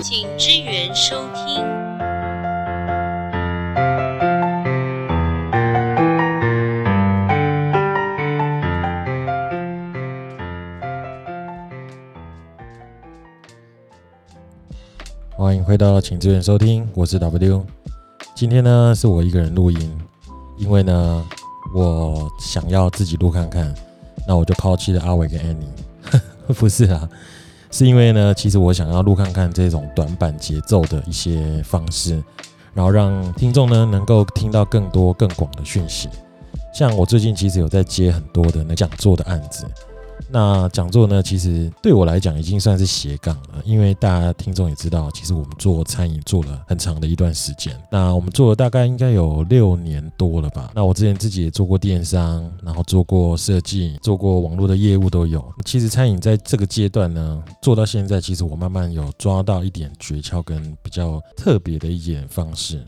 请支援收听。欢迎回到请支援收听，我是 W。今天呢是我一个人录音，因为呢我想要自己录看看，那我就抛弃了阿伟跟 Annie。不是啊，是因为呢，其实我想要录看看这种短板节奏的一些方式，然后让听众呢能够听到更多更广的讯息。像我最近其实有在接很多的那讲座的案子。那讲座呢，其实对我来讲已经算是斜杠了，因为大家听众也知道，其实我们做餐饮做了很长的一段时间。那我们做了大概应该有六年多了吧。那我之前自己也做过电商，然后做过设计，做过网络的业务都有。其实餐饮在这个阶段呢，做到现在，其实我慢慢有抓到一点诀窍跟比较特别的一点方式。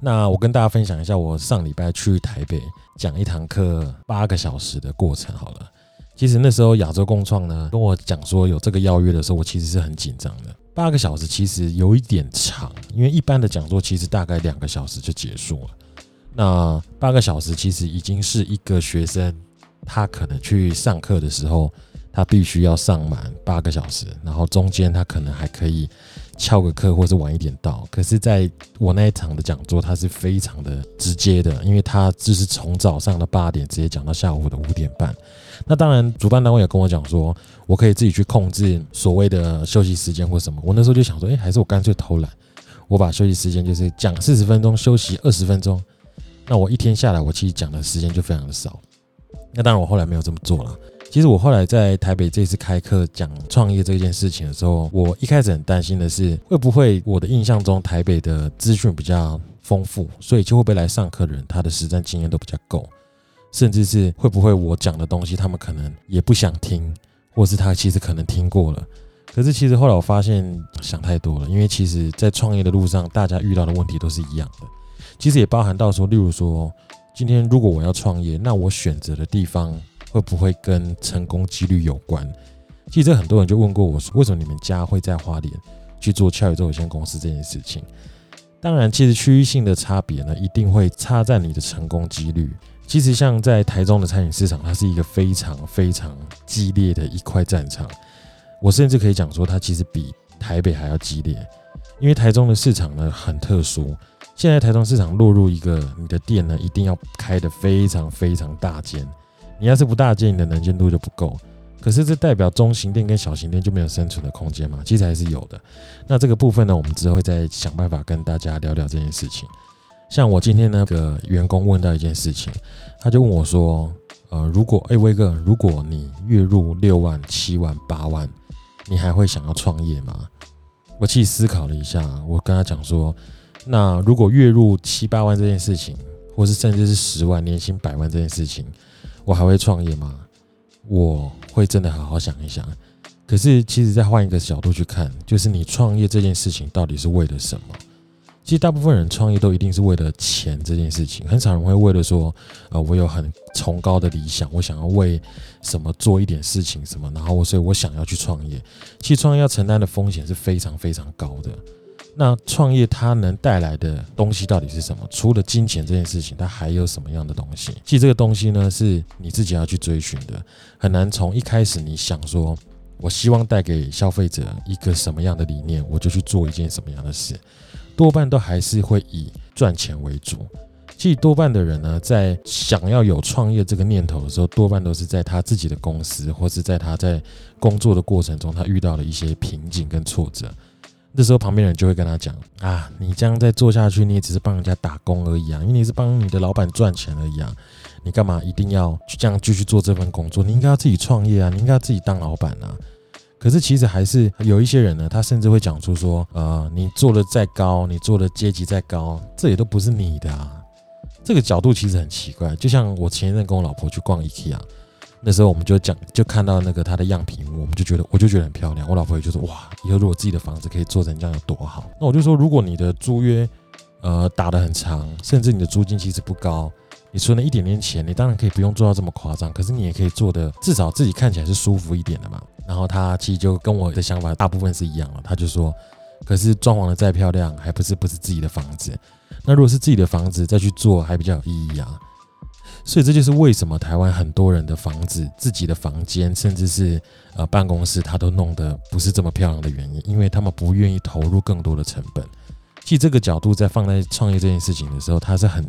那我跟大家分享一下，我上礼拜去台北讲一堂课八个小时的过程，好了。其实那时候亚洲共创呢跟我讲说有这个邀约的时候，我其实是很紧张的。八个小时其实有一点长，因为一般的讲座其实大概两个小时就结束了。那八个小时其实已经是一个学生他可能去上课的时候，他必须要上满八个小时，然后中间他可能还可以。翘个课或是晚一点到，可是在我那一场的讲座，它是非常的直接的，因为它就是从早上的八点直接讲到下午的五点半。那当然，主办单位也跟我讲说，我可以自己去控制所谓的休息时间或什么。我那时候就想说，哎，还是我干脆偷懒，我把休息时间就是讲四十分钟，休息二十分钟。那我一天下来，我其实讲的时间就非常的少。那当然，我后来没有这么做了。其实我后来在台北这次开课讲创业这件事情的时候，我一开始很担心的是，会不会我的印象中台北的资讯比较丰富，所以就会不会来上课的人他的实战经验都比较够，甚至是会不会我讲的东西他们可能也不想听，或是他其实可能听过了。可是其实后来我发现想太多了，因为其实在创业的路上，大家遇到的问题都是一样的。其实也包含到说，例如说，今天如果我要创业，那我选择的地方。会不会跟成功几率有关？其实很多人就问过我，说为什么你们家会在花莲去做俏宇宙有限公司这件事情？当然，其实区域性的差别呢，一定会差在你的成功几率。其实像在台中的餐饮市场，它是一个非常非常激烈的一块战场。我甚至可以讲说，它其实比台北还要激烈，因为台中的市场呢很特殊。现在台中市场落入一个，你的店呢一定要开的非常非常大间。你要是不大间，你的能见度就不够。可是这代表中型店跟小型店就没有生存的空间吗？其实还是有的。那这个部分呢，我们之后会再想办法跟大家聊聊这件事情。像我今天那个员工问到一件事情，他就问我说：“呃，如果哎威哥，如果你月入六万、七万、八万，你还会想要创业吗？”我其实思考了一下，我跟他讲说：“那如果月入七八万这件事情，或是甚至是十万年薪百万这件事情。”我还会创业吗？我会真的好好想一想。可是，其实再换一个角度去看，就是你创业这件事情到底是为了什么？其实，大部分人创业都一定是为了钱这件事情，很少人会为了说，呃，我有很崇高的理想，我想要为什么做一点事情什么，然后我所以我想要去创业。其实，创业要承担的风险是非常非常高的。那创业它能带来的东西到底是什么？除了金钱这件事情，它还有什么样的东西？其实这个东西呢，是你自己要去追寻的，很难从一开始你想说，我希望带给消费者一个什么样的理念，我就去做一件什么样的事，多半都还是会以赚钱为主。其实多半的人呢，在想要有创业这个念头的时候，多半都是在他自己的公司，或是在他在工作的过程中，他遇到了一些瓶颈跟挫折。这时候旁边人就会跟他讲啊，你这样再做下去，你也只是帮人家打工而已啊，因为你是帮你的老板赚钱而已啊，你干嘛一定要这样继续做这份工作？你应该要自己创业啊，你应该要自己当老板啊。可是其实还是有一些人呢，他甚至会讲出说，呃，你做的再高，你做的阶级再高，这也都不是你的啊。这个角度其实很奇怪，就像我前一阵跟我老婆去逛 IKEA。那时候我们就讲，就看到那个他的样品屋，我们就觉得，我就觉得很漂亮。我老婆也就说，哇，以后如果自己的房子可以做成这样有多好。那我就说，如果你的租约，呃，打得很长，甚至你的租金其实不高，你存了一点点钱，你当然可以不用做到这么夸张，可是你也可以做的至少自己看起来是舒服一点的嘛。然后他其实就跟我的想法大部分是一样了，他就说，可是装潢的再漂亮，还不是不是自己的房子。那如果是自己的房子再去做，还比较有意义啊。所以这就是为什么台湾很多人的房子、自己的房间，甚至是呃办公室，他都弄得不是这么漂亮的原因，因为他们不愿意投入更多的成本。其实这个角度在放在创业这件事情的时候，它是很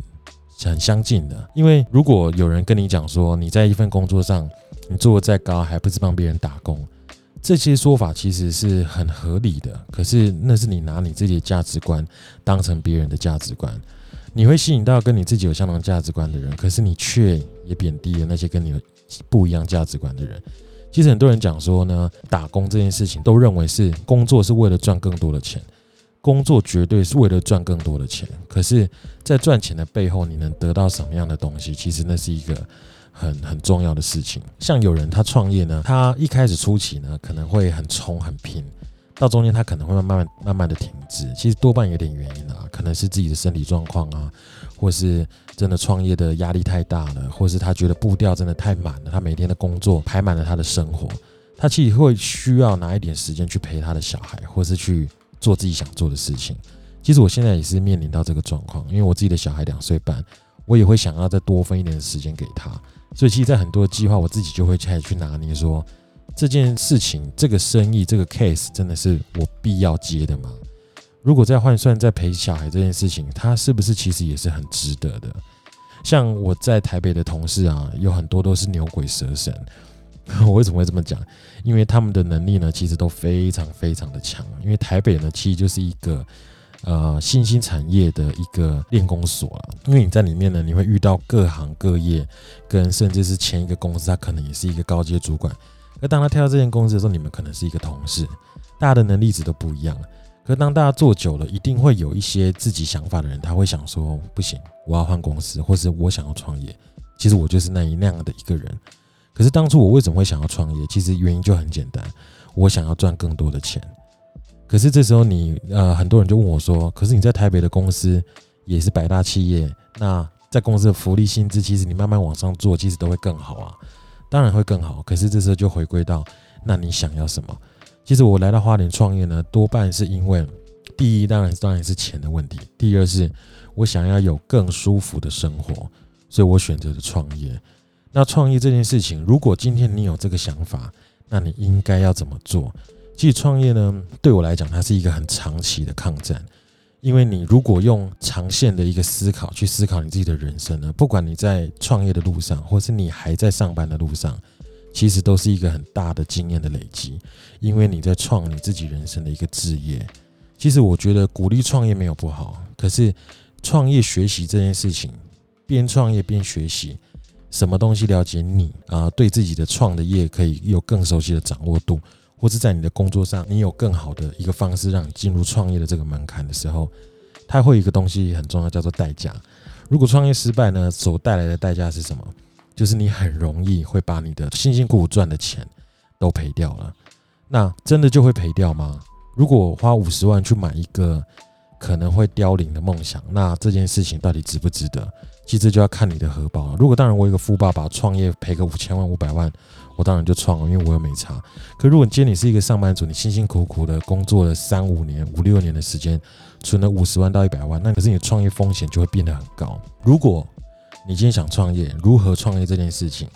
很相近的。因为如果有人跟你讲说，你在一份工作上你做的再高，还不是帮别人打工，这些说法其实是很合理的。可是那是你拿你自己的价值观当成别人的价值观。你会吸引到跟你自己有相同价值观的人，可是你却也贬低了那些跟你有不一样价值观的人。其实很多人讲说呢，打工这件事情都认为是工作是为了赚更多的钱，工作绝对是为了赚更多的钱。可是，在赚钱的背后，你能得到什么样的东西？其实那是一个很很重要的事情。像有人他创业呢，他一开始初期呢，可能会很冲很拼。到中间，他可能会慢慢慢慢的停滞，其实多半有点原因啊，可能是自己的身体状况啊，或是真的创业的压力太大了，或是他觉得步调真的太满了，他每天的工作排满了他的生活，他其实会需要拿一点时间去陪他的小孩，或是去做自己想做的事情。其实我现在也是面临到这个状况，因为我自己的小孩两岁半，我也会想要再多分一点时间给他，所以其实，在很多的计划，我自己就会开始去拿捏说。这件事情，这个生意，这个 case，真的是我必要接的吗？如果再换算，在陪小孩这件事情，他是不是其实也是很值得的？像我在台北的同事啊，有很多都是牛鬼蛇神。我为什么会这么讲？因为他们的能力呢，其实都非常非常的强。因为台北呢，其实就是一个呃新兴产业的一个练功所了。因为你在里面呢，你会遇到各行各业，跟甚至是前一个公司，他可能也是一个高阶主管。而当他跳到这间公司的时候，你们可能是一个同事，大家的能力值都不一样。可当大家做久了，一定会有一些自己想法的人，他会想说：不行，我要换公司，或是我想要创业。其实我就是那一那样的一个人。可是当初我为什么会想要创业？其实原因就很简单，我想要赚更多的钱。可是这时候你呃，很多人就问我说：可是你在台北的公司也是百大企业，那在公司的福利薪资，其实你慢慢往上做，其实都会更好啊。当然会更好，可是这时候就回归到，那你想要什么？其实我来到花莲创业呢，多半是因为，第一当然当然是钱的问题，第二是我想要有更舒服的生活，所以我选择了创业。那创业这件事情，如果今天你有这个想法，那你应该要怎么做？其实创业呢，对我来讲，它是一个很长期的抗战。因为你如果用长线的一个思考去思考你自己的人生呢，不管你在创业的路上，或是你还在上班的路上，其实都是一个很大的经验的累积。因为你在创你自己人生的一个置业。其实我觉得鼓励创业没有不好，可是创业学习这件事情，边创业边学习，什么东西了解你啊，对自己的创的业可以有更熟悉的掌握度。或是在你的工作上，你有更好的一个方式让你进入创业的这个门槛的时候，它会有一个东西很重要，叫做代价。如果创业失败呢，所带来的代价是什么？就是你很容易会把你的辛辛苦苦赚的钱都赔掉了。那真的就会赔掉吗？如果花五十万去买一个可能会凋零的梦想，那这件事情到底值不值得？其实就要看你的荷包了。如果当然我一个富爸爸创业赔个五千万五百万。我当然就创了，因为我又没差。可如果今天你是一个上班族，你辛辛苦苦的工作了三五年、五六年的时间，存了五十万到一百万，那可是你创业风险就会变得很高。如果你今天想创业，如何创业这件事情，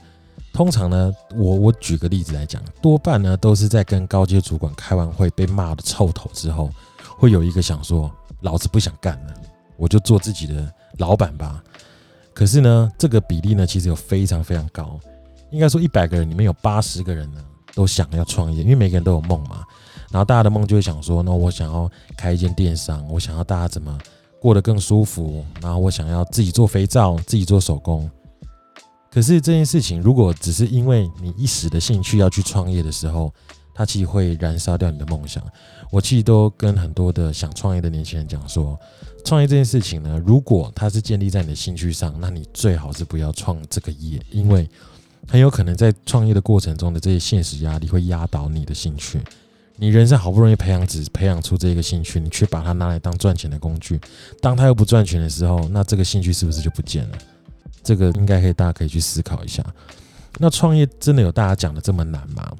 通常呢，我我举个例子来讲，多半呢都是在跟高阶主管开完会被骂的臭头之后，会有一个想说，老子不想干了，我就做自己的老板吧。可是呢，这个比例呢，其实有非常非常高。应该说，一百个人里面有八十个人呢，都想要创业，因为每个人都有梦嘛。然后大家的梦就会想说，那我想要开一间电商，我想要大家怎么过得更舒服，然后我想要自己做肥皂，自己做手工。可是这件事情，如果只是因为你一时的兴趣要去创业的时候，它其实会燃烧掉你的梦想。我其实都跟很多的想创业的年轻人讲说，创业这件事情呢，如果它是建立在你的兴趣上，那你最好是不要创这个业，因为。很有可能在创业的过程中的这些现实压力会压倒你的兴趣。你人生好不容易培养只培养出这个兴趣，你却把它拿来当赚钱的工具。当它又不赚钱的时候，那这个兴趣是不是就不见了？这个应该可以，大家可以去思考一下。那创业真的有大家讲的这么难吗？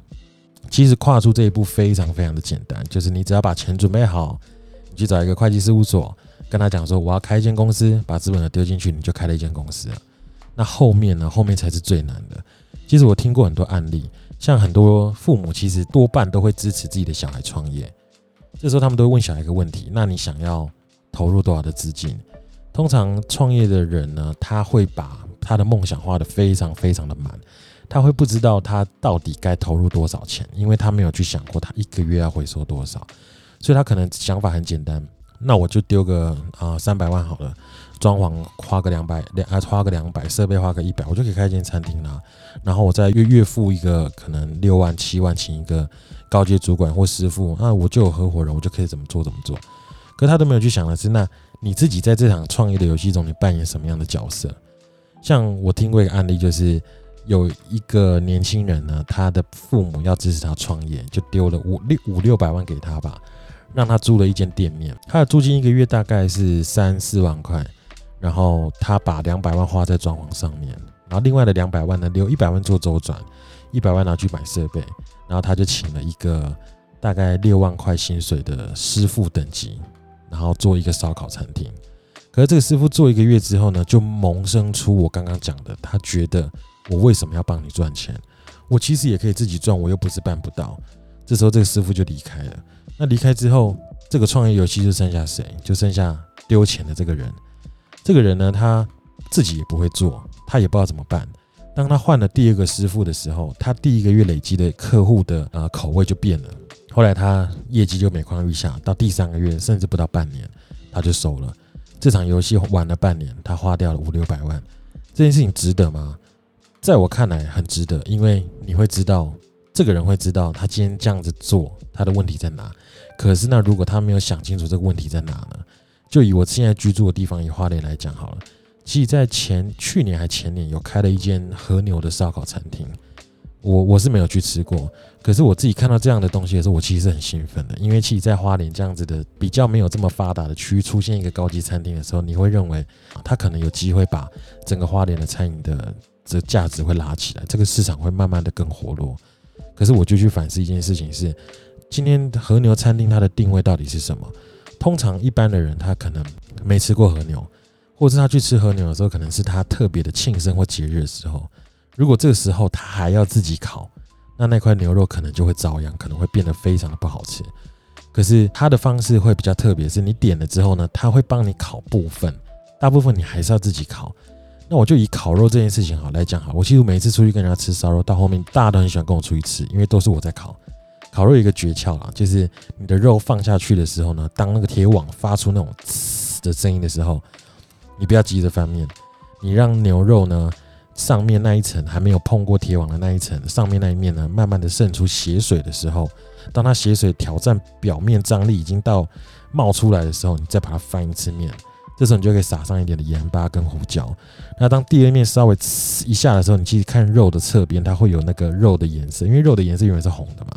其实跨出这一步非常非常的简单，就是你只要把钱准备好，你去找一个会计事务所，跟他讲说我要开一间公司，把资本额丢进去，你就开了一间公司。那后面呢？后面才是最难的。其实我听过很多案例，像很多父母其实多半都会支持自己的小孩创业。这时候他们都会问小孩一个问题：那你想要投入多少的资金？通常创业的人呢，他会把他的梦想画得非常非常的满，他会不知道他到底该投入多少钱，因为他没有去想过他一个月要回收多少，所以他可能想法很简单，那我就丢个啊三百万好了，装潢花个两百两啊花个两百，设备花个一百，我就可以开一间餐厅啦。然后我再月月付一个可能六万七万，请一个高阶主管或师傅，那我就有合伙人，我就可以怎么做怎么做。可他都没有去想的是那。你自己在这场创业的游戏中，你扮演什么样的角色？像我听过一个案例，就是有一个年轻人呢，他的父母要支持他创业，就丢了五六五六百万给他吧，让他租了一间店面，他的租金一个月大概是三四万块，然后他把两百万花在装潢上面，然后另外的两百万呢，留一百万做周转，一百万拿去买设备，然后他就请了一个大概六万块薪水的师傅等级。然后做一个烧烤餐厅，可是这个师傅做一个月之后呢，就萌生出我刚刚讲的，他觉得我为什么要帮你赚钱？我其实也可以自己赚，我又不是办不到。这时候这个师傅就离开了。那离开之后，这个创业游戏就剩下谁？就剩下丢钱的这个人。这个人呢，他自己也不会做，他也不知道怎么办。当他换了第二个师傅的时候，他第一个月累积的客户的呃口味就变了。后来他业绩就每况愈下，到第三个月甚至不到半年，他就收了。这场游戏玩了半年，他花掉了五六百万，这件事情值得吗？在我看来很值得，因为你会知道，这个人会知道他今天这样子做，他的问题在哪。可是那如果他没有想清楚这个问题在哪呢？就以我现在居住的地方以花莲来讲好了，其实在前去年还前年有开了一间和牛的烧烤餐厅。我我是没有去吃过，可是我自己看到这样的东西的时候，我其实是很兴奋的。因为其实，在花莲这样子的比较没有这么发达的区域出现一个高级餐厅的时候，你会认为它可能有机会把整个花莲的餐饮的这价值会拉起来，这个市场会慢慢的更活络。可是我就去反思一件事情是，今天和牛餐厅它的定位到底是什么？通常一般的人他可能没吃过和牛，或者是他去吃和牛的时候，可能是他特别的庆生或节日的时候。如果这个时候他还要自己烤，那那块牛肉可能就会遭殃，可能会变得非常的不好吃。可是他的方式会比较特别，是你点了之后呢，他会帮你烤部分，大部分你还是要自己烤。那我就以烤肉这件事情好来讲哈，我其实每次出去跟人家吃烧肉，到后面大家都很喜欢跟我出去吃，因为都是我在烤。烤肉有一个诀窍啊，就是你的肉放下去的时候呢，当那个铁网发出那种呲的声音的时候，你不要急着翻面，你让牛肉呢。上面那一层还没有碰过铁网的那一层，上面那一面呢，慢慢的渗出血水的时候，当它血水挑战表面张力已经到冒出来的时候，你再把它翻一次面，这时候你就可以撒上一点的盐巴跟胡椒。那当第二面稍微一下的时候，你其实看肉的侧边，它会有那个肉的颜色，因为肉的颜色永远是红的嘛，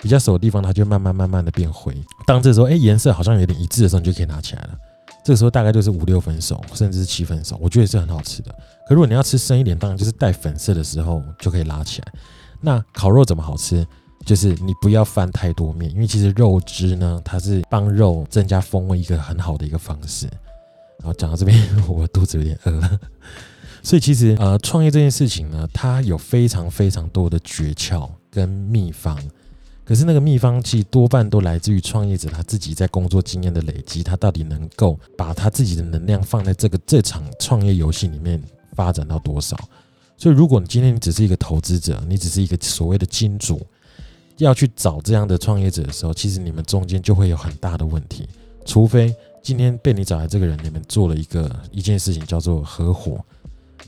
比较熟的地方它就慢慢慢慢的变灰。当这时候，哎，颜色好像有点一致的时候，你就可以拿起来了。这个时候大概就是五六分熟，甚至是七分熟，我觉得是很好吃的。可如果你要吃深一点，当然就是带粉色的时候就可以拉起来。那烤肉怎么好吃？就是你不要翻太多面，因为其实肉汁呢，它是帮肉增加风味一个很好的一个方式。然后讲到这边，我肚子有点饿了。所以其实呃，创业这件事情呢，它有非常非常多的诀窍跟秘方。可是那个秘方其实多半都来自于创业者他自己在工作经验的累积，他到底能够把他自己的能量放在这个这场创业游戏里面发展到多少？所以如果你今天你只是一个投资者，你只是一个所谓的金主，要去找这样的创业者的时候，其实你们中间就会有很大的问题。除非今天被你找来这个人，你们做了一个一件事情叫做合伙，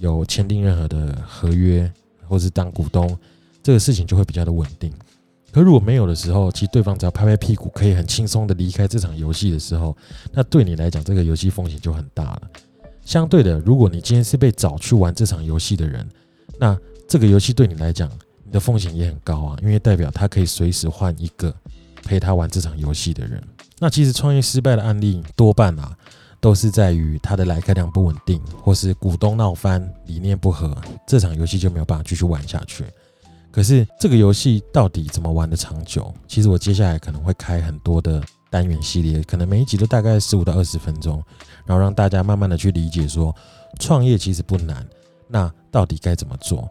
有签订任何的合约，或是当股东，这个事情就会比较的稳定。可如果没有的时候，其实对方只要拍拍屁股，可以很轻松的离开这场游戏的时候，那对你来讲，这个游戏风险就很大了。相对的，如果你今天是被找去玩这场游戏的人，那这个游戏对你来讲，你的风险也很高啊，因为代表他可以随时换一个陪他玩这场游戏的人。那其实创业失败的案例多半啊，都是在于他的来客量不稳定，或是股东闹翻、理念不合，这场游戏就没有办法继续玩下去。可是这个游戏到底怎么玩的长久？其实我接下来可能会开很多的单元系列，可能每一集都大概十五到二十分钟，然后让大家慢慢的去理解说，创业其实不难，那到底该怎么做？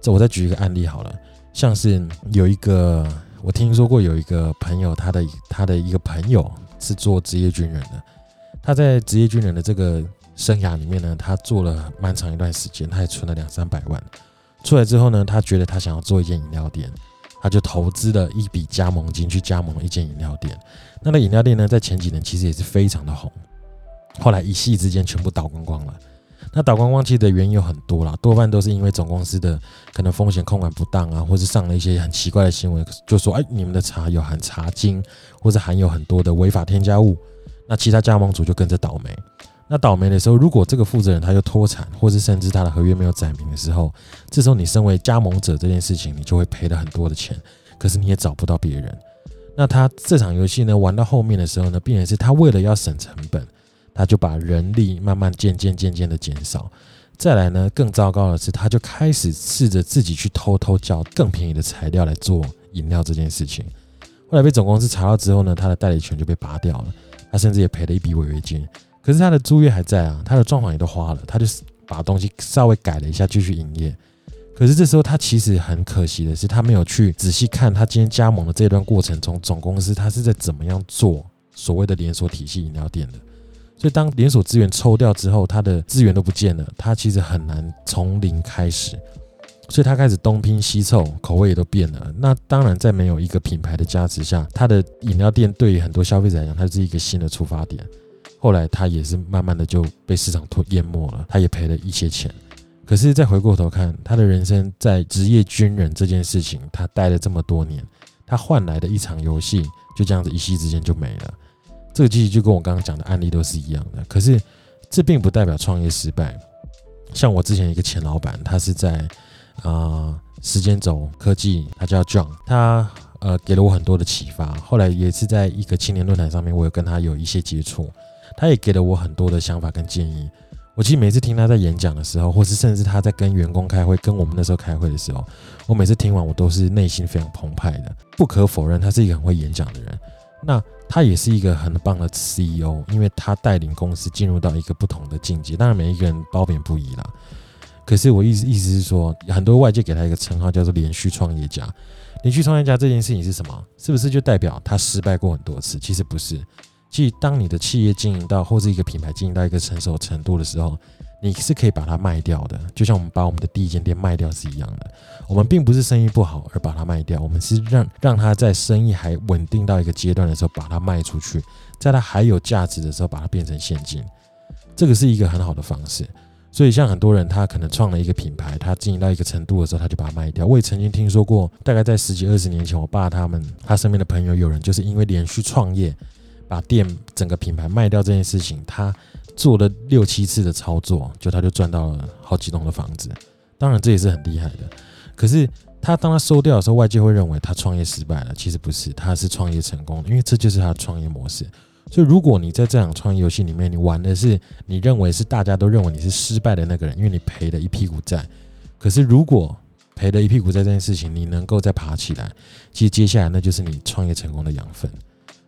这我再举一个案例好了，像是有一个我听说过有一个朋友，他的他的一个朋友是做职业军人的，他在职业军人的这个生涯里面呢，他做了蛮长一段时间，他也存了两三百万。出来之后呢，他觉得他想要做一间饮料店，他就投资了一笔加盟金去加盟了一间饮料店。那那饮料店呢，在前几年其实也是非常的红，后来一夕之间全部倒光光了。那倒光光其实的原因有很多啦，多半都是因为总公司的可能风险控管不当啊，或是上了一些很奇怪的新闻，就说哎，你们的茶有含茶精，或者含有很多的违法添加物，那其他加盟主就跟着倒霉。那倒霉的时候，如果这个负责人他又脱产，或是甚至他的合约没有载明的时候，这时候你身为加盟者这件事情，你就会赔了很多的钱，可是你也找不到别人。那他这场游戏呢，玩到后面的时候呢，必然是他为了要省成本，他就把人力慢慢渐渐渐渐的减少。再来呢，更糟糕的是，他就开始试着自己去偷偷叫更便宜的材料来做饮料这件事情。后来被总公司查到之后呢，他的代理权就被拔掉了，他甚至也赔了一笔违约金。可是他的租约还在啊，他的状况也都花了，他就把东西稍微改了一下继续营业。可是这时候他其实很可惜的是，他没有去仔细看他今天加盟的这段过程中，总公司他是在怎么样做所谓的连锁体系饮料店的。所以当连锁资源抽掉之后，他的资源都不见了，他其实很难从零开始。所以他开始东拼西凑，口味也都变了。那当然，在没有一个品牌的加持下，他的饮料店对于很多消费者来讲，它是一个新的出发点。后来他也是慢慢的就被市场吞淹没了，他也赔了一些钱。可是再回过头看，他的人生在职业军人这件事情，他待了这么多年，他换来的一场游戏就这样子一夕之间就没了。这个其实就跟我刚刚讲的案例都是一样的。可是这并不代表创业失败。像我之前一个前老板，他是在啊时间轴科技，他叫 John，他。呃，给了我很多的启发。后来也是在一个青年论坛上面，我有跟他有一些接触，他也给了我很多的想法跟建议。我其实每次听他在演讲的时候，或是甚至他在跟员工开会、跟我们那时候开会的时候，我每次听完，我都是内心非常澎湃的。不可否认，他是一个很会演讲的人。那他也是一个很棒的 CEO，因为他带领公司进入到一个不同的境界。当然，每一个人褒贬不一啦。可是我意思意思是说，很多外界给他一个称号叫做“连续创业家”。连续创业家这件事情是什么？是不是就代表他失败过很多次？其实不是。其实当你的企业经营到或是一个品牌经营到一个成熟程度的时候，你是可以把它卖掉的。就像我们把我们的第一间店卖掉是一样的。我们并不是生意不好而把它卖掉，我们是让让它在生意还稳定到一个阶段的时候把它卖出去，在它还有价值的时候把它变成现金。这个是一个很好的方式。所以，像很多人，他可能创了一个品牌，他经营到一个程度的时候，他就把它卖掉。我也曾经听说过，大概在十几二十年前，我爸他们他身边的朋友有人就是因为连续创业，把店整个品牌卖掉这件事情，他做了六七次的操作，就他就赚到了好几栋的房子。当然，这也是很厉害的。可是他当他收掉的时候，外界会认为他创业失败了。其实不是，他是创业成功，因为这就是他的创业模式。所以，如果你在这场创业游戏里面，你玩的是你认为是大家都认为你是失败的那个人，因为你赔了一屁股债。可是，如果赔了一屁股债这件事情，你能够再爬起来，其实接下来那就是你创业成功的养分。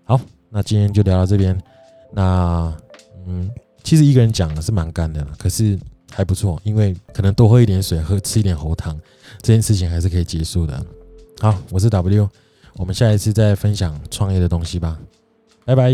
好，那今天就聊到这边。那，嗯，其实一个人讲是蛮干的，可是还不错，因为可能多喝一点水，喝吃一点喉糖，这件事情还是可以结束的。好，我是 W，我们下一次再分享创业的东西吧。拜拜。